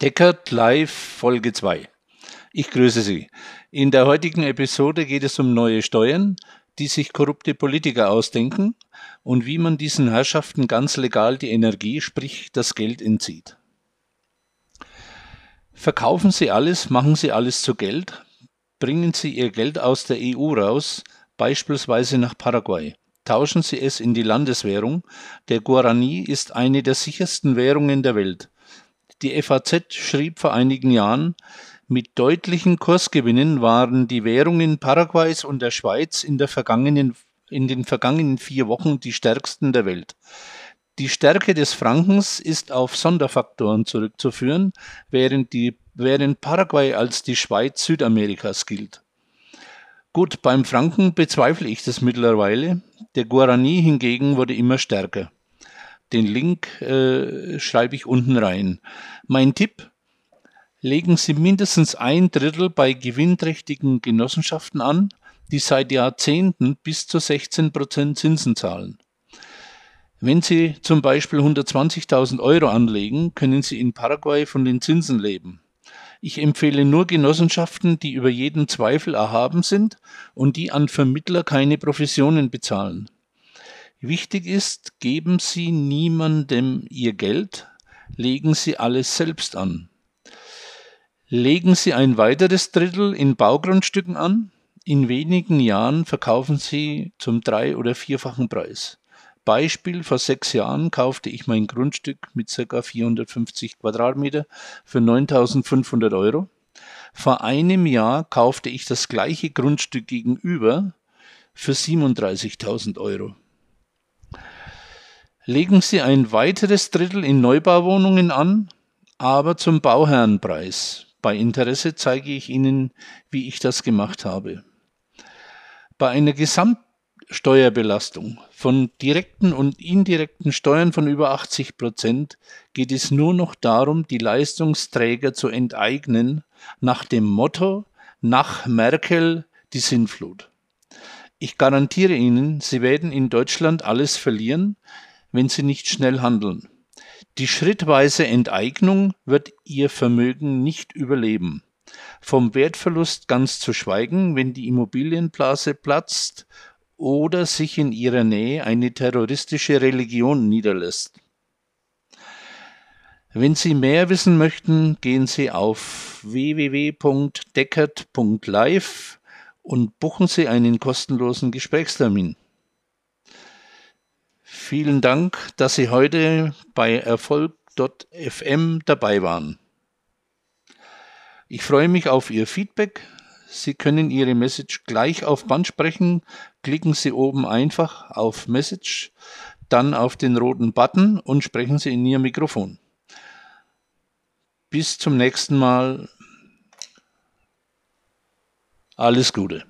Deckert Live Folge 2. Ich grüße Sie. In der heutigen Episode geht es um neue Steuern, die sich korrupte Politiker ausdenken und wie man diesen Herrschaften ganz legal die Energie, sprich das Geld entzieht. Verkaufen Sie alles, machen Sie alles zu Geld, bringen Sie Ihr Geld aus der EU raus, beispielsweise nach Paraguay. Tauschen Sie es in die Landeswährung. Der Guarani ist eine der sichersten Währungen der Welt. Die FAZ schrieb vor einigen Jahren, mit deutlichen Kursgewinnen waren die Währungen Paraguays und der Schweiz in, der vergangenen, in den vergangenen vier Wochen die stärksten der Welt. Die Stärke des Frankens ist auf Sonderfaktoren zurückzuführen, während, die, während Paraguay als die Schweiz Südamerikas gilt. Gut, beim Franken bezweifle ich das mittlerweile. Der Guarani hingegen wurde immer stärker. Den Link äh, schreibe ich unten rein. Mein Tipp, legen Sie mindestens ein Drittel bei gewinnträchtigen Genossenschaften an, die seit Jahrzehnten bis zu 16 Prozent Zinsen zahlen. Wenn Sie zum Beispiel 120.000 Euro anlegen, können Sie in Paraguay von den Zinsen leben. Ich empfehle nur Genossenschaften, die über jeden Zweifel erhaben sind und die an Vermittler keine Provisionen bezahlen. Wichtig ist, geben Sie niemandem Ihr Geld, legen Sie alles selbst an. Legen Sie ein weiteres Drittel in Baugrundstücken an, in wenigen Jahren verkaufen Sie zum drei- oder vierfachen Preis. Beispiel, vor sechs Jahren kaufte ich mein Grundstück mit ca. 450 Quadratmeter für 9500 Euro. Vor einem Jahr kaufte ich das gleiche Grundstück gegenüber für 37.000 Euro. Legen Sie ein weiteres Drittel in Neubauwohnungen an, aber zum Bauherrenpreis. Bei Interesse zeige ich Ihnen, wie ich das gemacht habe. Bei einer Gesamtsteuerbelastung von direkten und indirekten Steuern von über 80 Prozent geht es nur noch darum, die Leistungsträger zu enteignen, nach dem Motto nach Merkel die Sinnflut. Ich garantiere Ihnen, Sie werden in Deutschland alles verlieren, wenn sie nicht schnell handeln. Die schrittweise Enteignung wird ihr Vermögen nicht überleben. Vom Wertverlust ganz zu schweigen, wenn die Immobilienblase platzt oder sich in ihrer Nähe eine terroristische Religion niederlässt. Wenn Sie mehr wissen möchten, gehen Sie auf www.deckert.live und buchen Sie einen kostenlosen Gesprächstermin. Vielen Dank, dass Sie heute bei Erfolg.fm dabei waren. Ich freue mich auf Ihr Feedback. Sie können Ihre Message gleich auf Band sprechen. Klicken Sie oben einfach auf Message, dann auf den roten Button und sprechen Sie in Ihr Mikrofon. Bis zum nächsten Mal. Alles Gute.